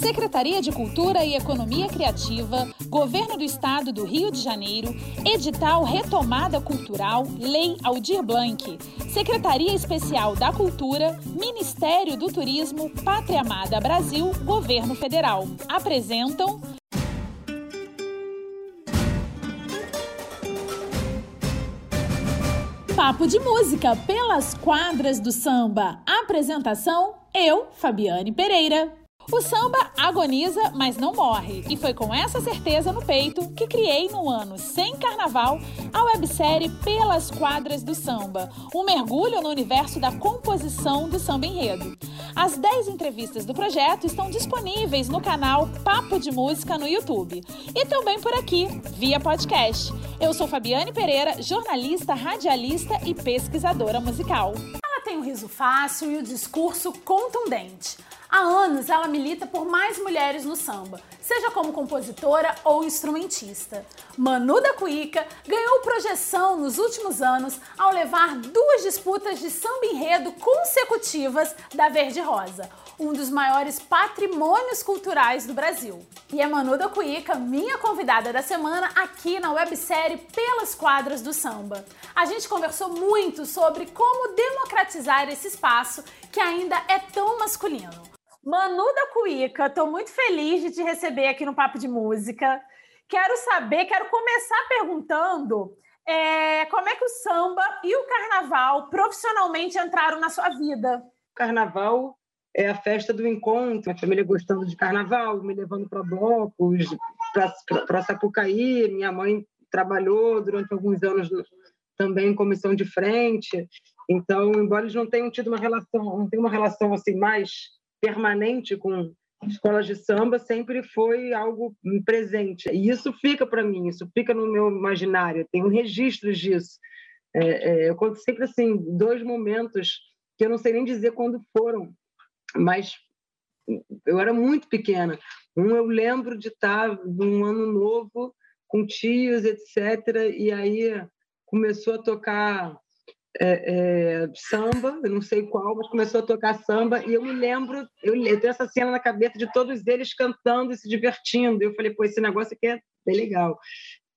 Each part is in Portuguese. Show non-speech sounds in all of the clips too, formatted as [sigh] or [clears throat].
Secretaria de Cultura e Economia Criativa, Governo do Estado do Rio de Janeiro, Edital Retomada Cultural, Lei Aldir Blanc, Secretaria Especial da Cultura, Ministério do Turismo, Pátria Amada Brasil, Governo Federal. Apresentam. Papo de música pelas quadras do samba. Apresentação: eu, Fabiane Pereira. O samba agoniza, mas não morre, e foi com essa certeza no peito que criei no ano sem carnaval a websérie Pelas Quadras do Samba, um mergulho no universo da composição do samba enredo. As 10 entrevistas do projeto estão disponíveis no canal Papo de Música no YouTube e também por aqui, via podcast. Eu sou Fabiane Pereira, jornalista, radialista e pesquisadora musical. Um riso fácil e o discurso contundente. Há anos ela milita por mais mulheres no samba, seja como compositora ou instrumentista. Manu da Cuíca ganhou projeção nos últimos anos ao levar duas disputas de samba enredo consecutivas da Verde Rosa, um dos maiores patrimônios culturais do Brasil. E é Manu da Cuíca, minha convidada da semana aqui na websérie Pelas Quadras do Samba. A gente conversou muito sobre como democratizar esse espaço que ainda é tão masculino. Manu da Cuíca, estou muito feliz de te receber aqui no Papo de Música. Quero saber, quero começar perguntando é, como é que o samba e o carnaval profissionalmente entraram na sua vida? Carnaval é a festa do encontro, a família gostando de carnaval, me levando para blocos, para Sapucaí. Minha mãe trabalhou durante alguns anos também em comissão de frente. Então, embora eles não tenham tido uma relação, não tenham uma relação assim mais permanente com escolas de samba sempre foi algo presente. E isso fica para mim, isso fica no meu imaginário, tenho registros disso. É, é, eu conto sempre assim, dois momentos que eu não sei nem dizer quando foram, mas eu era muito pequena. Um eu lembro de estar num ano novo com tios, etc. E aí começou a tocar é, é, samba, eu não sei qual, mas começou a tocar samba, e eu me lembro, eu, eu tenho essa cena na cabeça de todos eles cantando e se divertindo. Eu falei, pô, esse negócio aqui é bem legal.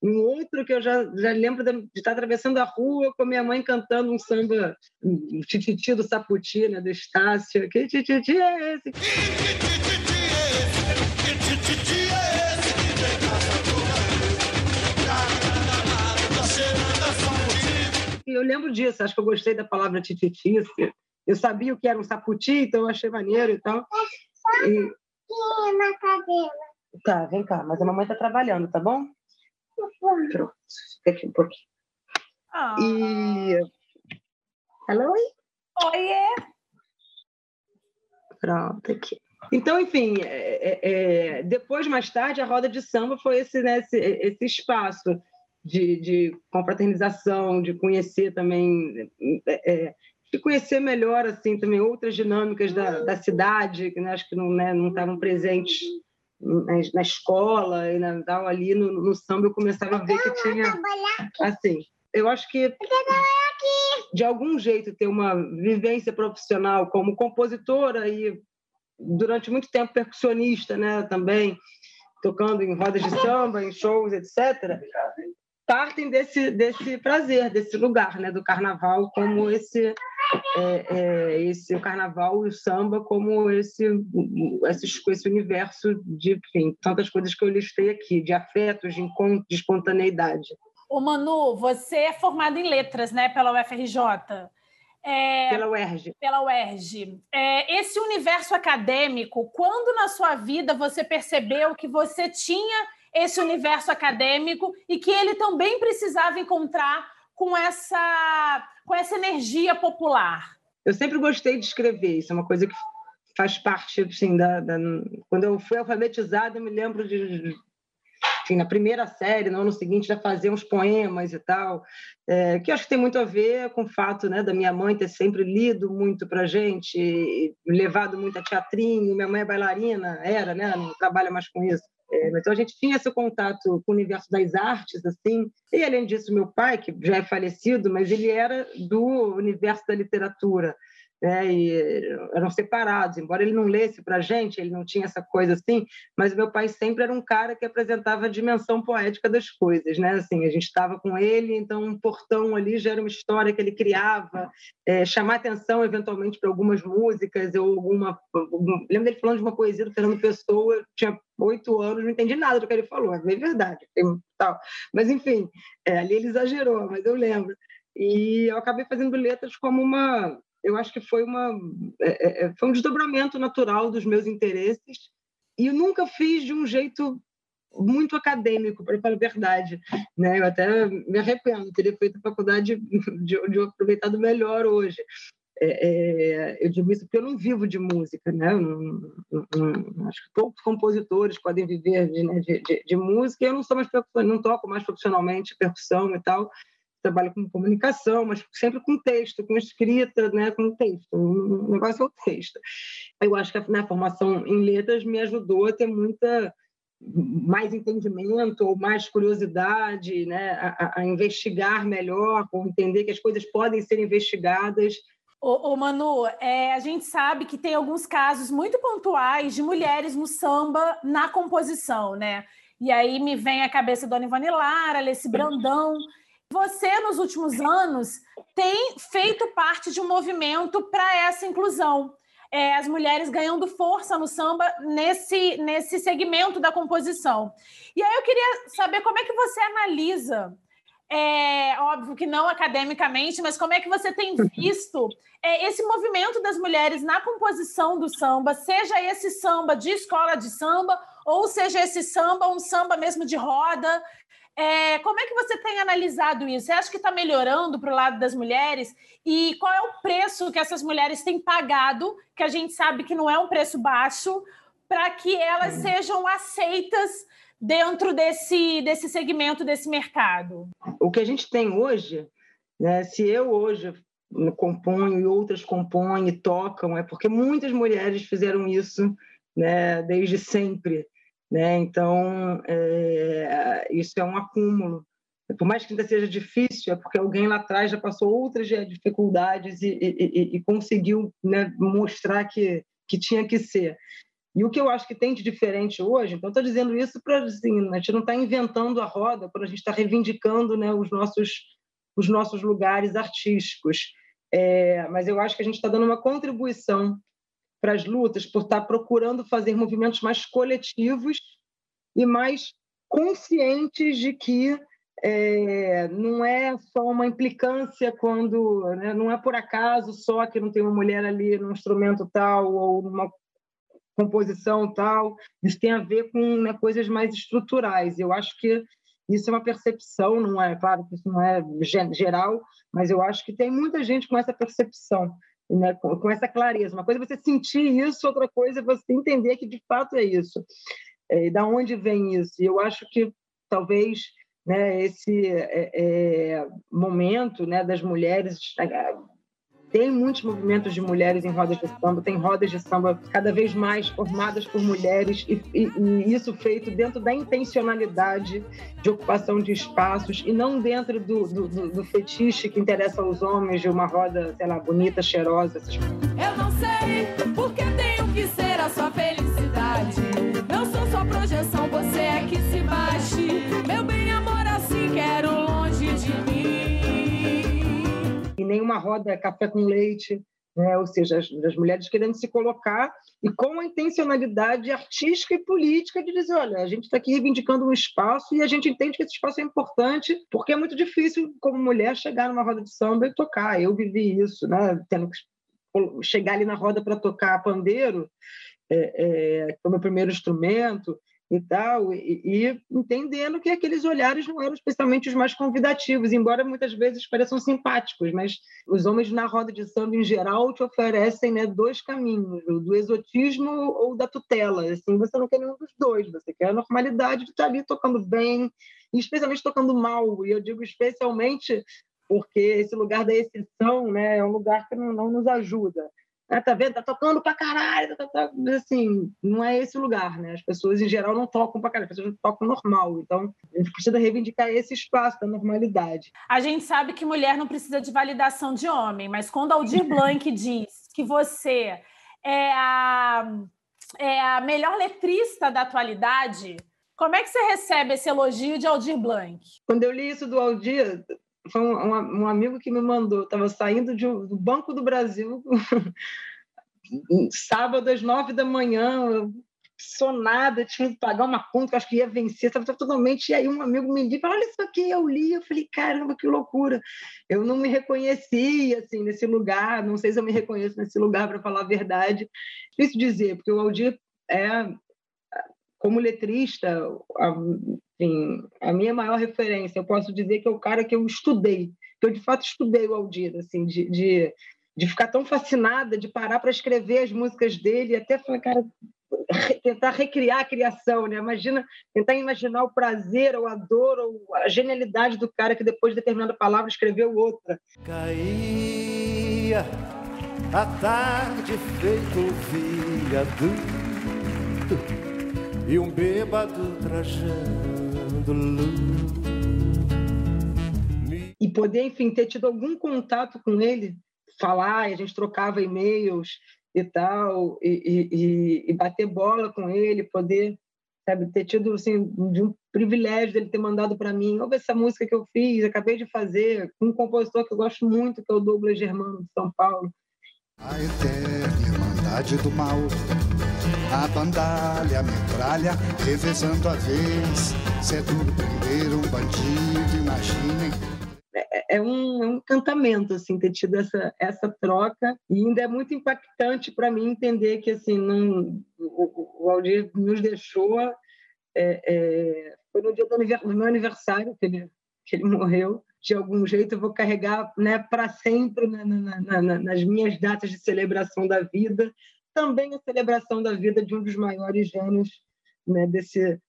Um outro que eu já, já lembro de, estar atravessando a rua com a minha mãe cantando um samba, um tititi do Saputi, né, do Estácio. Que tititi é esse? eu lembro disso, acho que eu gostei da palavra tititice. Eu sabia o que era um saputi, então eu achei maneiro e tal. E... na cadeira. Tá, vem cá, mas a mamãe tá trabalhando, tá bom? Pronto, fica aqui um pouquinho. Ah. E. Hello? Oiê! Pronto, aqui. Então, enfim, é, é, é, depois, mais tarde, a roda de samba foi esse, né, esse, esse espaço de, de confraternização, de conhecer também, é, é, de conhecer melhor assim também outras dinâmicas da, da cidade que né, acho que não né, não estavam presentes na, na, escola e na, ali no, no samba eu começava a ver que tinha assim eu acho que de algum jeito ter uma vivência profissional como compositora e durante muito tempo percussionista né também tocando em rodas de samba em shows etc partem desse, desse prazer, desse lugar, né, do carnaval como esse, é, é, esse o carnaval e o samba como esse, esse, esse universo de enfim, tantas coisas que eu listei aqui, de afetos, de encontro, de espontaneidade. O Manu, você é formado em letras, né, pela UFRJ. É, pela UERJ. Pela UERJ. É, esse universo acadêmico, quando na sua vida você percebeu que você tinha esse universo acadêmico e que ele também precisava encontrar com essa, com essa energia popular. Eu sempre gostei de escrever, isso é uma coisa que faz parte, assim, da, da... quando eu fui alfabetizada, eu me lembro de, enfim, na primeira série, no ano seguinte, já fazer uns poemas e tal, é, que acho que tem muito a ver com o fato né, da minha mãe ter sempre lido muito para gente, levado muito a teatrinho, minha mãe é bailarina, era, né, não trabalha mais com isso. É, então a gente tinha esse contato com o universo das artes, assim. E além disso, meu pai, que já é falecido, mas ele era do universo da literatura. Né, e eram separados. Embora ele não lesse para a gente, ele não tinha essa coisa assim, mas meu pai sempre era um cara que apresentava a dimensão poética das coisas. Né? Assim, a gente estava com ele, então um portão ali já era uma história que ele criava, é, chamar atenção eventualmente para algumas músicas ou alguma. Algum... Lembro dele falando de uma poesia do Fernando Pessoa, tinha oito anos, não entendi nada do que ele falou, é verdade. Tal. Mas, enfim, é, ali ele exagerou, mas eu lembro. E eu acabei fazendo letras como uma eu acho que foi uma é, é, é, foi um desdobramento natural dos meus interesses e eu nunca fiz de um jeito muito acadêmico, para falar a verdade. Né? Eu até me arrependo, teria feito a faculdade [laughs] de, de aproveitado melhor hoje. É, é, eu digo isso porque eu não vivo de música, né? Não, não, acho que poucos compositores podem viver de, né, de, de, de música. Eu não sou mais não toco mais profissionalmente percussão e tal trabalho com comunicação, mas sempre com texto, com escrita, né, com texto. O negócio é o texto. Eu acho que a né, formação em letras me ajudou a ter muita mais entendimento ou mais curiosidade, né, a, a investigar melhor, ou entender que as coisas podem ser investigadas. Ô, ô Manu, é, a gente sabe que tem alguns casos muito pontuais de mulheres no samba na composição, né? E aí me vem à cabeça Dona Ivone Lara, Alessi Brandão, você, nos últimos anos, tem feito parte de um movimento para essa inclusão. É, as mulheres ganhando força no samba nesse, nesse segmento da composição. E aí eu queria saber como é que você analisa, é, óbvio que não academicamente, mas como é que você tem [laughs] visto é, esse movimento das mulheres na composição do samba, seja esse samba de escola de samba, ou seja esse samba, um samba mesmo de roda, é, como é que você tem analisado isso? Você acha que está melhorando para o lado das mulheres? E qual é o preço que essas mulheres têm pagado, que a gente sabe que não é um preço baixo, para que elas uhum. sejam aceitas dentro desse, desse segmento, desse mercado? O que a gente tem hoje, né, se eu hoje componho e outras compõem e tocam, é porque muitas mulheres fizeram isso né, desde sempre. Né? Então, é, isso é um acúmulo. Por mais que ainda seja difícil, é porque alguém lá atrás já passou outras dificuldades e, e, e conseguiu né, mostrar que, que tinha que ser. E o que eu acho que tem de diferente hoje, então estou dizendo isso para assim, a gente não está inventando a roda, para a gente estar tá reivindicando né, os, nossos, os nossos lugares artísticos. É, mas eu acho que a gente está dando uma contribuição para as lutas por estar procurando fazer movimentos mais coletivos e mais conscientes de que é, não é só uma implicância quando né, não é por acaso só que não tem uma mulher ali num instrumento tal ou numa composição tal. Isso tem a ver com né, coisas mais estruturais. Eu acho que isso é uma percepção não é claro que isso não é geral mas eu acho que tem muita gente com essa percepção né, com, com, essa clareza. Uma coisa é você sentir isso, outra coisa é você entender que de fato é isso. É, e da onde vem isso? E eu acho que talvez né, esse é, é, momento né, das mulheres tem muitos movimentos de mulheres em rodas de samba, tem rodas de samba cada vez mais formadas por mulheres, e, e, e isso feito dentro da intencionalidade de ocupação de espaços e não dentro do, do, do, do fetiche que interessa aos homens de uma roda, sei lá, bonita, cheirosa. Essas... Eu não sei porque tenho que ser a sua felicidade. Roda café com leite, né? ou seja, as, as, mulheres querendo se colocar e com a intencionalidade artística e política de dizer, olha, a gente está aqui reivindicando um espaço e a gente entende que esse espaço é importante porque é muito difícil como mulher chegar numa roda de samba e tocar. Eu vivi isso, né? tendo que chegar ali na roda para tocar pandeiro, é, é, foi meu primeiro instrumento, e tal, e, e, entendendo que aqueles olhares não eram especialmente os mais convidativos, embora muitas vezes pareçam simpáticos, mas os homens na roda de samba em geral te oferecem né, dois caminhos, do exotismo ou da tutela. Assim, você não quer nenhum dos dois, você quer a normalidade de estar ali tocando bem, especialmente tocando mal, e eu digo especialmente porque esse lugar da exceção né, é um lugar que não, não nos ajuda. Ah, tá vendo? Tá tocando pra caralho. Tá, tá, tá. Assim, não é esse o lugar, né? As pessoas, em geral, não tocam pra caralho. As pessoas tocam normal. Então, a gente precisa reivindicar esse espaço da normalidade. A gente sabe que mulher não precisa de validação de homem, mas quando Aldir [laughs] Blanc diz que você é a, é a melhor letrista da atualidade, como é que você recebe esse elogio de Aldir Blanc? Quando eu li isso do Aldir, foi um, um, amigo que me mandou, estava saindo de, do Banco do Brasil, [laughs] sábado às nove da manhã, sonada, tinha que pagar uma conta, acho que ia vencer, estava totalmente. E aí um amigo me disse: Olha isso aqui, eu li. Eu falei: Caramba, que loucura. Eu não me reconhecia assim, nesse lugar, não sei se eu me reconheço nesse lugar, para falar a verdade. Difícil dizer, porque o Aldir é, como letrista, enfim, a minha maior referência, eu posso dizer que é o cara que eu estudei, que eu de fato estudei o Aldir, assim, de, de, de ficar tão fascinada, de parar para escrever as músicas dele, e até falar, cara, tentar recriar a criação, né? Imagina, tentar imaginar o prazer, ou a dor, ou a genialidade do cara que depois de determinada palavra escreveu outra. Caía a tarde feito viaduto e um bêbado trajando e poder, enfim, ter tido algum contato com ele, falar, a gente trocava e-mails e tal, e, e, e bater bola com ele, poder sabe, ter tido assim, de um privilégio dele ter mandado para mim, ouve essa música que eu fiz, acabei de fazer, com um compositor que eu gosto muito, que é o Douglas Germano, de São Paulo. A eterna irmandade do mal a bandalha, a metralha, revezando a vez. Se é prender um bandido, imaginem. É, é um, é um encantamento assim ter tido essa essa troca. E ainda é muito impactante para mim entender que assim não o, o Aldir nos deixou é, é, foi no dia do meu aniversário que ele que ele [laughs] morreu. De algum jeito eu vou carregar né, para sempre na, na, na, nas minhas datas de celebração da vida. Também a celebração da vida de um dos maiores gênios né, desse,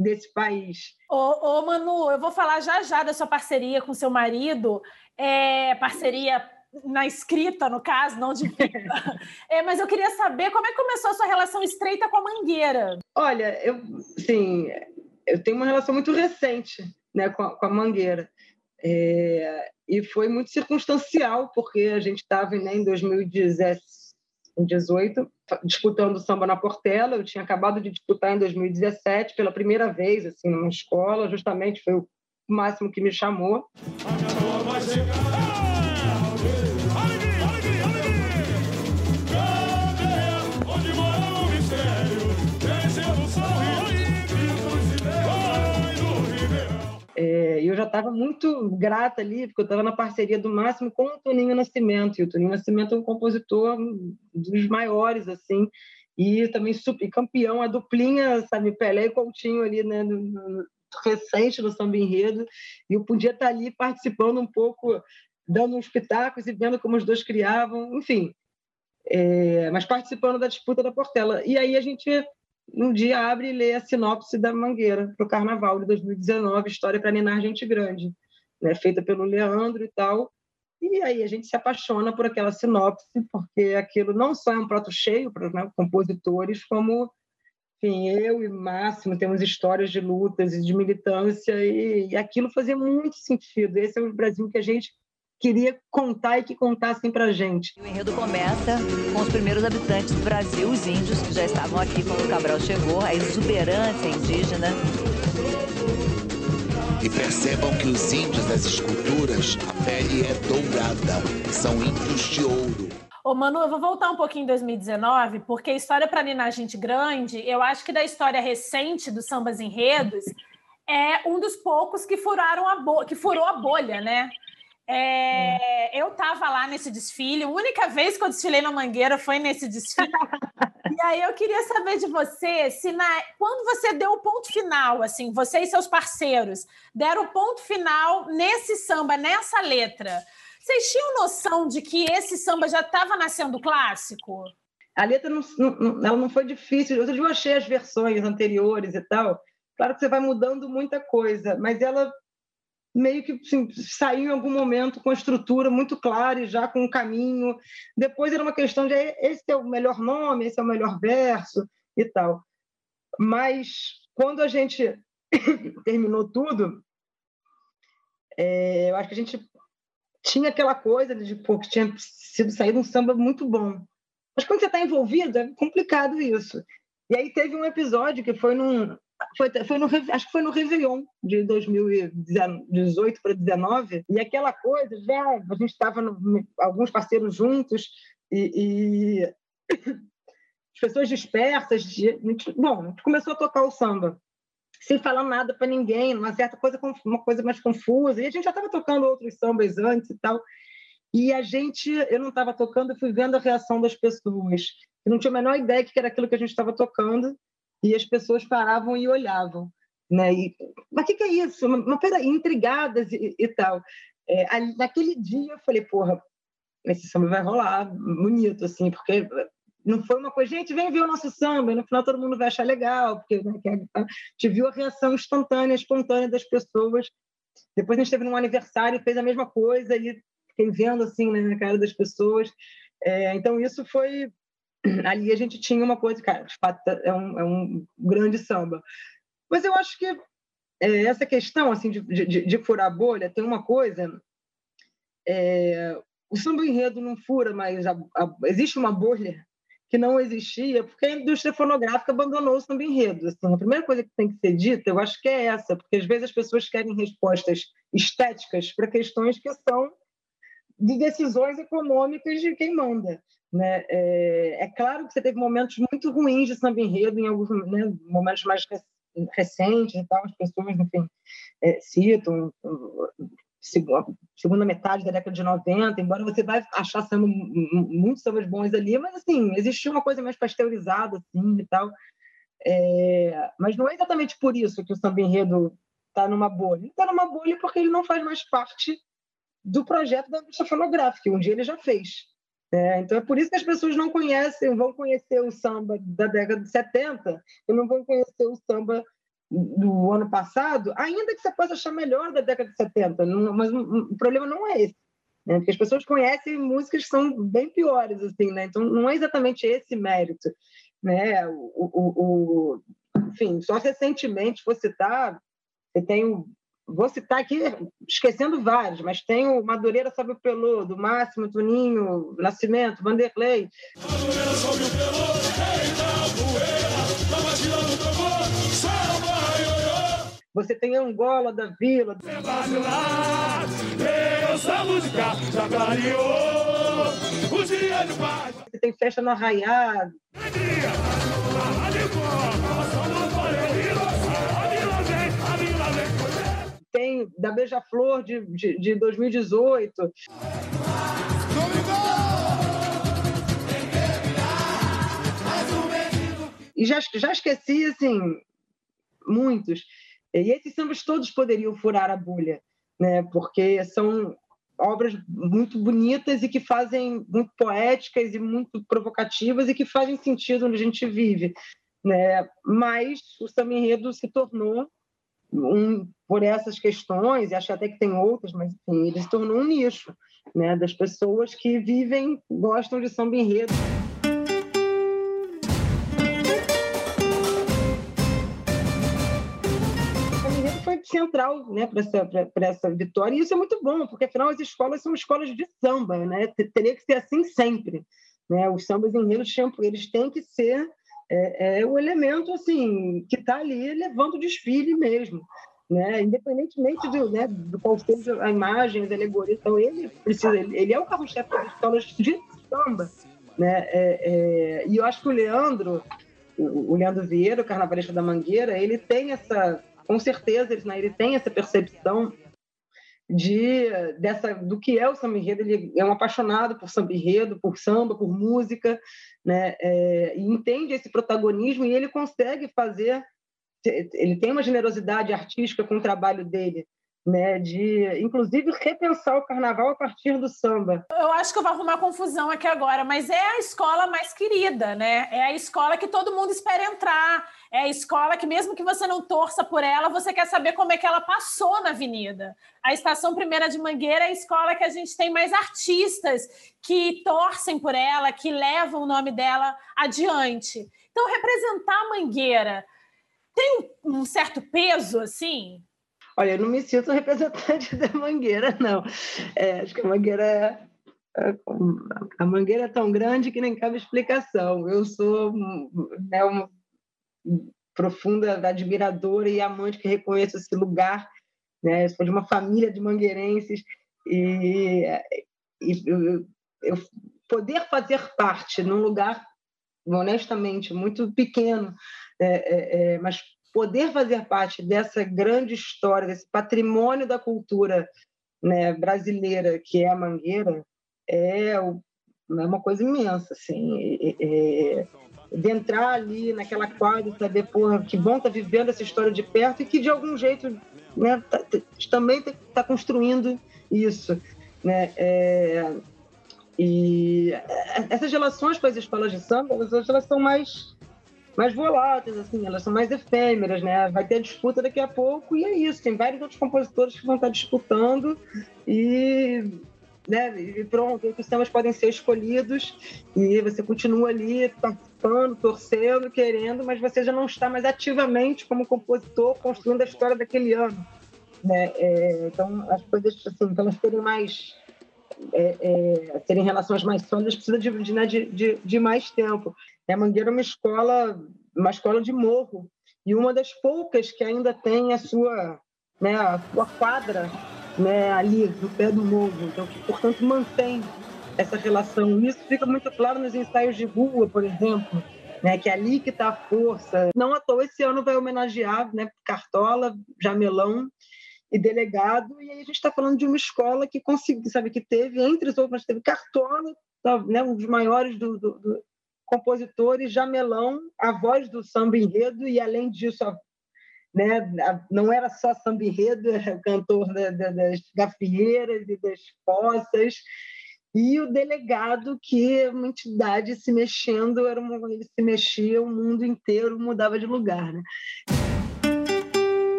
desse país. Ô, ô, Manu, eu vou falar já já da sua parceria com seu marido, é, parceria na escrita, no caso, não de [laughs] é, mas eu queria saber como é que começou a sua relação estreita com a Mangueira. Olha, eu, sim, eu tenho uma relação muito recente né, com, a, com a Mangueira. É, e foi muito circunstancial, porque a gente estava né, em 2017, em 18, disputando samba na Portela. Eu tinha acabado de disputar em 2017 pela primeira vez, assim, numa escola. Justamente foi o máximo que me chamou. É, eu já estava muito grata ali, porque eu estava na parceria do Máximo com o Toninho Nascimento, e o Toninho Nascimento é um compositor dos maiores, assim, e também super, campeão, a duplinha, sabe, Pelé e Coutinho ali, né, no, no, recente no Samba Enredo, e eu podia estar ali participando um pouco, dando uns pitacos e vendo como os dois criavam, enfim, é, mas participando da disputa da Portela. E aí a gente um dia abre e lê a sinopse da Mangueira para o Carnaval de 2019, História para Ninar Gente Grande, né, feita pelo Leandro e tal. E aí a gente se apaixona por aquela sinopse, porque aquilo não só é um prato cheio para né, compositores, como enfim, eu e Máximo temos histórias de lutas e de militância, e, e aquilo fazia muito sentido. Esse é o Brasil que a gente queria contar e que contassem para gente. O enredo começa com os primeiros habitantes do Brasil, os índios, que já estavam aqui quando o Cabral chegou, a exuberância indígena. E percebam que os índios das esculturas, a pele é dourada, são índios de ouro. Ô, Manu, eu vou voltar um pouquinho em 2019, porque a história para Nina Gente Grande, eu acho que da história recente dos sambas enredos, é um dos poucos que furaram a bo... que furou a bolha, né? É, eu estava lá nesse desfile, a única vez que eu desfilei na Mangueira foi nesse desfile. [laughs] e aí eu queria saber de você, se na, quando você deu o ponto final, assim, você e seus parceiros deram o ponto final nesse samba, nessa letra, vocês tinham noção de que esse samba já estava nascendo clássico? A letra não, não, ela não foi difícil. Eu achei as versões anteriores e tal. Claro que você vai mudando muita coisa, mas ela meio que assim, saiu em algum momento com a estrutura muito clara e já com um caminho. Depois era uma questão de esse é o melhor nome, esse é o melhor verso e tal. Mas quando a gente [coughs] terminou tudo, é, eu acho que a gente tinha aquela coisa de pô, que tinha sido saído um samba muito bom. Mas quando você está envolvido, é complicado isso. E aí teve um episódio que foi num. Foi, foi no, acho que foi no Réveillon de 2018 para 2019, e aquela coisa, já a gente estava alguns parceiros juntos, e, e [coughs] as pessoas dispersas. De, bom, a gente começou a tocar o samba sem falar nada para ninguém, uma certa coisa, uma coisa mais confusa. E a gente já estava tocando outros sambas antes e tal. E a gente, eu não estava tocando, eu fui vendo a reação das pessoas. Eu não tinha a menor ideia que era aquilo que a gente estava tocando. E as pessoas paravam e olhavam. Né? E, mas o que, que, é isso? Mas, peraí, intrigadas e, e tal. É, ali, naquele dia eu falei, porra, esse samba vai rolar bonito, assim, porque não foi uma coisa, gente, vem ver o nosso samba, e no final todo mundo vai achar legal, porque né, a gente viu a reação instantânea, espontânea das pessoas. Depois a gente esteve num aniversário, fez a mesma coisa, e fiquei vendo assim né, na cara das pessoas. É, então isso foi. [clears throat] Ali a gente tinha uma coisa, cara, de fato é um, é um grande samba. Mas eu acho que é, essa questão assim de, de, de, furar bolha tem uma coisa. É, o samba enredo não fura, mas a, a, existe uma bolha que não existia, porque a indústria fonográfica abandonou o samba enredo. Assim, a primeira coisa que tem que ser dita, eu acho que é essa, porque às vezes as pessoas querem respostas estéticas para questões que são de decisões econômicas de quem manda. Né? É, é, claro que você teve momentos muito ruins de samba enredo, em alguns né, momentos mais recentes e tal, as pessoas, enfim, é, citam segunda metade da década de 90, embora você vai achar samba, muitos sambas bons ali, mas assim, existia uma coisa mais pasteurizada assim e tal. É, mas não é exatamente por isso que o samba enredo está numa bolha. Ele está numa bolha porque ele não faz mais parte do projeto da indústria fonográfica, um dia ele já fez. É, então é por isso que as pessoas não conhecem, vão conhecer o samba da década de 70 e não vão conhecer o samba do ano passado, ainda que você possa achar melhor da década de 70, não, mas o problema não é esse. Né? Porque as pessoas conhecem músicas que são bem piores, assim, né? Então não é exatamente esse mérito. Né? O, o, o enfim, só recentemente você citar, você tem o vou citar aqui, esquecendo vários, mas tem o Madureira Sobe o Pelô, do Máximo, Toninho, Nascimento, Vanderlei. Madureira sobe o pelô, você tem Angola da Vila. Você tem festa no Arraiado. Tem da Beija-Flor de, de, de 2018. E já, já esqueci, assim, muitos. E esses sambas todos poderiam furar a bolha, né? porque são obras muito bonitas e que fazem muito poéticas e muito provocativas e que fazem sentido onde a gente vive, né? Mas o samba enredo se tornou um, por essas questões, e acho até que tem outras, mas enfim, ele se tornou um nicho, né? Das pessoas que vivem, gostam de samba enredo. central né, para essa, essa vitória, e isso é muito bom, porque afinal as escolas são escolas de samba, né? teria que ser assim sempre. Né? Os sambas enredos, eles têm que ser é, é o elemento assim que está ali levando o desfile mesmo. Né? Independentemente do, né, do qual seja a imagem, as alegorias, então ele precisa, ele, é o carro-chefe das escolas de samba. Né? É, é, e eu acho que o Leandro, o, o Leandro Vieira, o carnavalista da Mangueira, ele tem essa com certeza ele, né, ele tem essa percepção de dessa do que é o samba enredo. Ele é um apaixonado por samba enredo por samba por música né? É, e entende esse protagonismo e ele consegue fazer ele tem uma generosidade artística com o trabalho dele né, de inclusive repensar o carnaval a partir do samba. Eu acho que eu vou arrumar confusão aqui agora, mas é a escola mais querida, né? É a escola que todo mundo espera entrar. É a escola que, mesmo que você não torça por ela, você quer saber como é que ela passou na avenida. A Estação Primeira de Mangueira é a escola que a gente tem mais artistas que torcem por ela, que levam o nome dela adiante. Então, representar Mangueira tem um certo peso, assim? Olha, eu não me sinto representante [laughs] da Mangueira, não. É, acho que a Mangueira é, é a Mangueira é tão grande que nem cabe explicação. Eu sou né, uma profunda admiradora e amante que reconheço esse lugar. Né? Eu sou de uma família de mangueirenses e, e eu, eu poder fazer parte num lugar honestamente muito pequeno, é, é, é mas poder fazer parte dessa grande história, desse patrimônio da cultura né, brasileira que é a Mangueira, é, é uma coisa imensa, assim. É, de entrar ali naquela quadra e saber, porra, que bom tá vivendo essa história de perto e que de algum jeito né, tá, tá, também está tá construindo isso. Né? É, e essas relações com as escolas de samba, elas, elas são mais mais voláteis, assim, elas são mais efêmeras, né? Vai ter disputa daqui a pouco e é isso. Tem vários outros compositores que vão estar disputando e, né? E pronto, os temas podem ser escolhidos e você continua ali participando, torcendo, querendo, mas você já não está mais ativamente como compositor construindo a história daquele ano, né? É, então as coisas assim, para elas terem mais é, é, terem relações mais sólidas precisa de, de, né, de, de, mais tempo. A Mangueira é uma escola, uma escola de morro e uma das poucas que ainda tem a sua, né, a sua quadra né, ali no pé do morro. Então, que, portanto, mantém essa relação. Isso fica muito claro nos ensaios de rua, por exemplo, né, que é ali que está a força. Não à toa, esse ano vai homenagear né, Cartola, Jamelão e Delegado, e aí a gente está falando de uma escola que conseguiu, sabe, que teve, entre os outros, teve Cartola, tá, né, um dos maiores do, do, do compositores, Jamelão, a voz do samba enredo, e além disso, a, né, a, não era só samba enredo, era o cantor da, da, das gafieiras e das poças, e o delegado, que é uma entidade se mexendo, era uma, ele se mexia, o mundo inteiro mudava de lugar. Né?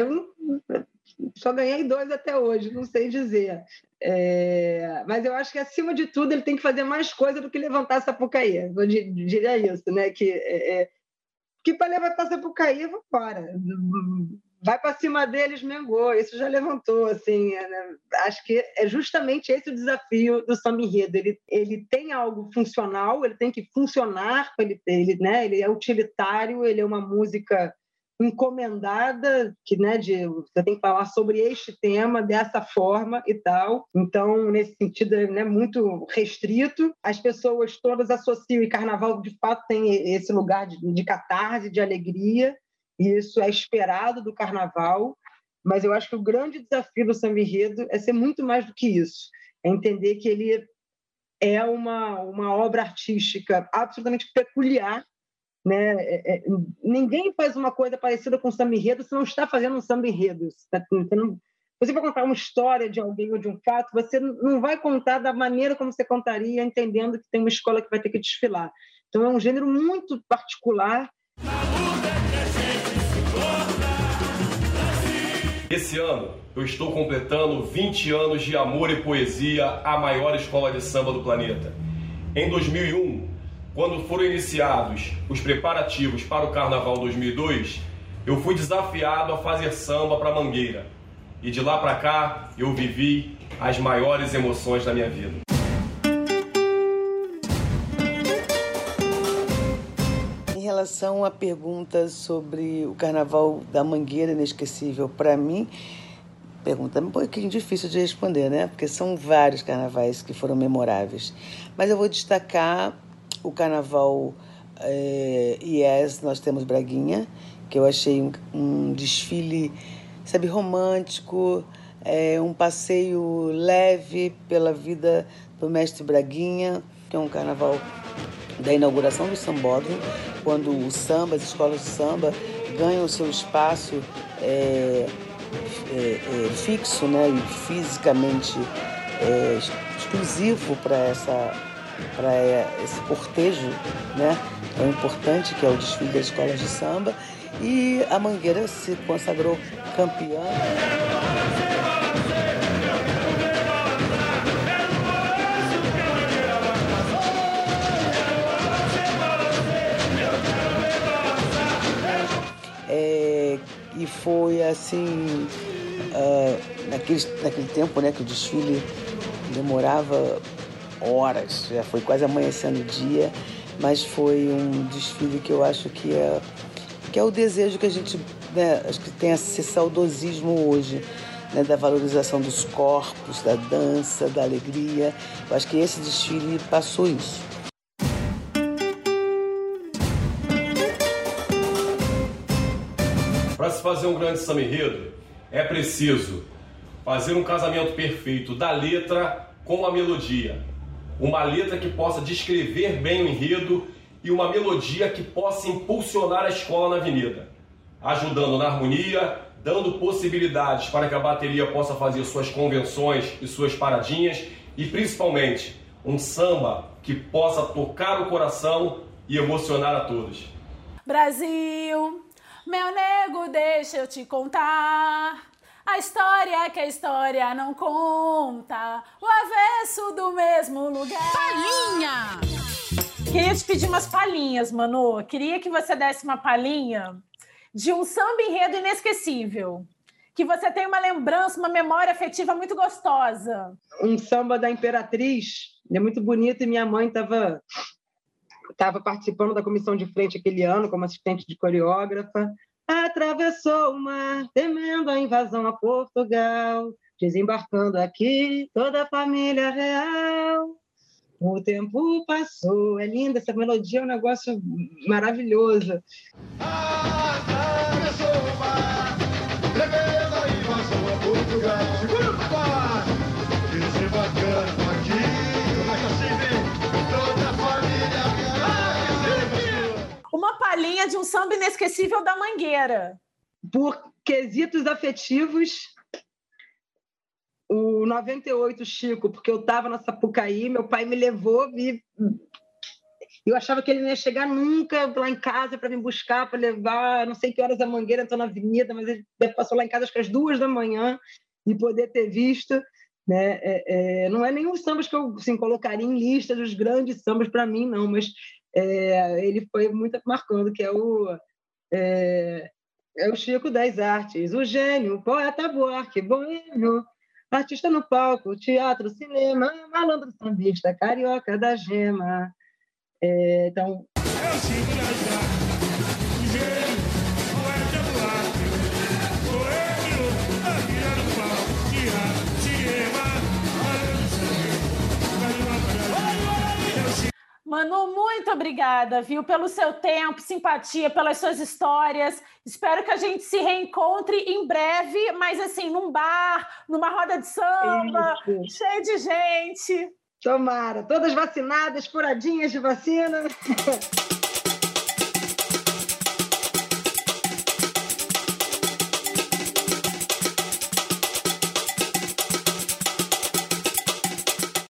Eu só ganhei dois até hoje, não sei dizer. É, mas eu acho que, acima de tudo, ele tem que fazer mais coisa do que levantar Sapucaí. Eu diria isso, né? Que, é, é que para levantar Sapucaí, vou embora. Vai para cima deles, Mengô. Isso já levantou. Assim, é, né? Acho que é justamente esse o desafio do enredo. Ele, ele tem algo funcional, ele tem que funcionar, ele, ele, né? ele é utilitário, ele é uma música encomendada, que né, de, você tem que falar sobre este tema dessa forma e tal. Então, nesse sentido, é né, muito restrito. As pessoas todas associam, e carnaval de fato tem esse lugar de, de catarse, de alegria, e isso é esperado do carnaval. Mas eu acho que o grande desafio do samba enredo é ser muito mais do que isso. É entender que ele é uma, uma obra artística absolutamente peculiar né? É, é, ninguém faz uma coisa parecida com samba enredo se não está fazendo um samba enredo. Tá, você, você vai contar uma história de alguém ou de um fato, você não vai contar da maneira como você contaria, entendendo que tem uma escola que vai ter que desfilar. Então é um gênero muito particular. Esse ano eu estou completando 20 anos de amor e poesia à maior escola de samba do planeta. Em 2001, quando foram iniciados os preparativos para o Carnaval 2002, eu fui desafiado a fazer samba para Mangueira. E de lá para cá, eu vivi as maiores emoções da minha vida. Em relação à pergunta sobre o Carnaval da Mangueira inesquecível para mim, pergunta um pouquinho difícil de responder, né? Porque são vários carnavais que foram memoráveis. Mas eu vou destacar o carnaval é, IES, nós temos Braguinha, que eu achei um, um desfile, sabe, romântico, é, um passeio leve pela vida do mestre Braguinha, que é um carnaval da inauguração do sambódromo, quando o samba, as escolas de samba ganham seu espaço é, é, é, fixo né, e fisicamente é, exclusivo para essa para esse cortejo né, tão importante que é o desfile das escolas de samba e a Mangueira se consagrou campeã. É, e foi assim uh, naquele, naquele tempo né, que o desfile demorava horas, já foi quase amanhecendo o dia, mas foi um desfile que eu acho que é, que é o desejo que a gente né, acho que tem esse saudosismo hoje. Né, da valorização dos corpos, da dança, da alegria. Eu acho que esse desfile passou isso. Para se fazer um grande samba enredo, é preciso fazer um casamento perfeito da letra com a melodia. Uma letra que possa descrever bem o enredo e uma melodia que possa impulsionar a escola na avenida, ajudando na harmonia, dando possibilidades para que a bateria possa fazer suas convenções e suas paradinhas e principalmente um samba que possa tocar o coração e emocionar a todos. Brasil, meu nego, deixa eu te contar. A história que a história não conta, o avesso do mesmo lugar. Palhinha! Queria te pedir umas palhinhas, Manu. Queria que você desse uma palhinha de um samba enredo inesquecível. Que você tem uma lembrança, uma memória afetiva muito gostosa. Um samba da Imperatriz, é muito bonito, e minha mãe estava estava participando da comissão de frente aquele ano como assistente de coreógrafa. Atravessou o mar, temendo a invasão a Portugal, desembarcando aqui toda a família real. O tempo passou, é linda essa melodia, é um negócio maravilhoso. Atravessou Palhinha de um samba inesquecível da Mangueira. Por quesitos afetivos, o 98 Chico, porque eu estava na Sapucaí, meu pai me levou e eu achava que ele não ia chegar nunca lá em casa para me buscar, para levar, não sei que horas a Mangueira entrou na avenida, mas ele passou lá em casa acho que às duas da manhã e poder ter visto. Né? É, é, não é nenhum sambas que eu assim, colocaria em lista dos grandes sambas para mim, não, mas é, ele foi muito marcando, que é o, é, é o Chico das Artes, o gênio, o poeta Buarque, boêmio, artista no palco, teatro, cinema, malandro sambista, carioca da gema. É, então, sigo nas artes, Manu, muito obrigada, viu, pelo seu tempo, simpatia, pelas suas histórias. Espero que a gente se reencontre em breve, mas assim, num bar, numa roda de samba, Isso. cheio de gente. tomara, todas vacinadas, furadinhas de vacina. [laughs]